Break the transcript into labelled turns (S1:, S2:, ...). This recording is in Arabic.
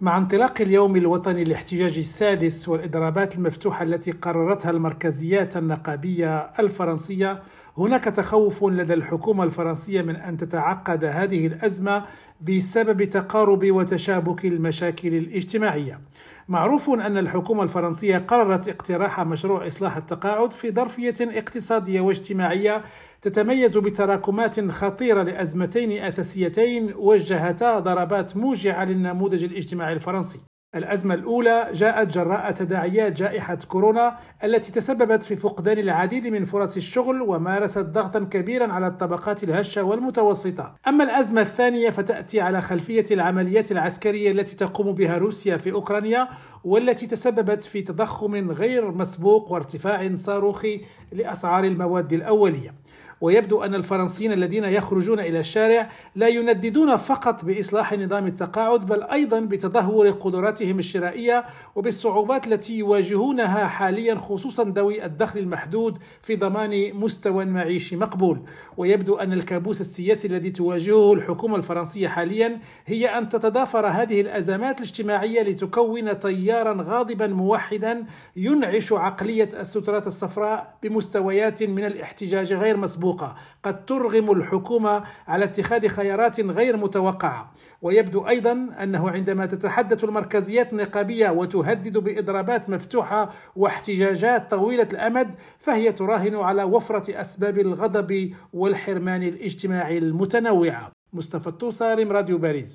S1: مع انطلاق اليوم الوطني الاحتجاجي السادس والإضرابات المفتوحة التي قررتها المركزيات النقابية الفرنسية هناك تخوف لدى الحكومة الفرنسية من أن تتعقد هذه الأزمة بسبب تقارب وتشابك المشاكل الاجتماعية. معروف أن الحكومة الفرنسية قررت اقتراح مشروع إصلاح التقاعد في ظرفية اقتصادية واجتماعية تتميز بتراكمات خطيرة لأزمتين أساسيتين وجهتا ضربات موجعة للنموذج الاجتماعي الفرنسي. الأزمة الأولى جاءت جراء تداعيات جائحة كورونا التي تسببت في فقدان العديد من فرص الشغل ومارست ضغطا كبيرا على الطبقات الهشة والمتوسطة. أما الأزمة الثانية فتأتي على خلفية العمليات العسكرية التي تقوم بها روسيا في أوكرانيا والتي تسببت في تضخم غير مسبوق وارتفاع صاروخي لأسعار المواد الأولية. ويبدو أن الفرنسيين الذين يخرجون إلى الشارع لا ينددون فقط بإصلاح نظام التقاعد بل أيضا بتدهور قدراتهم الشرائية وبالصعوبات التي يواجهونها حاليا خصوصا ذوي الدخل المحدود في ضمان مستوى معيشي مقبول. ويبدو أن الكابوس السياسي الذي تواجهه الحكومة الفرنسية حاليا هي أن تتضافر هذه الأزمات الاجتماعية لتكون تيارا غاضبا موحدا ينعش عقلية السترات الصفراء بمستويات من الاحتجاج غير مسبوق. مسبوقة قد ترغم الحكومة على اتخاذ خيارات غير متوقعة. ويبدو أيضا أنه عندما تتحدث المركزيات النقابية وتهدد بإضرابات مفتوحة واحتجاجات طويلة الأمد فهي تراهن على وفرة أسباب الغضب والحرمان الاجتماعي المتنوعة. مصطفى الطوسارم راديو باريس.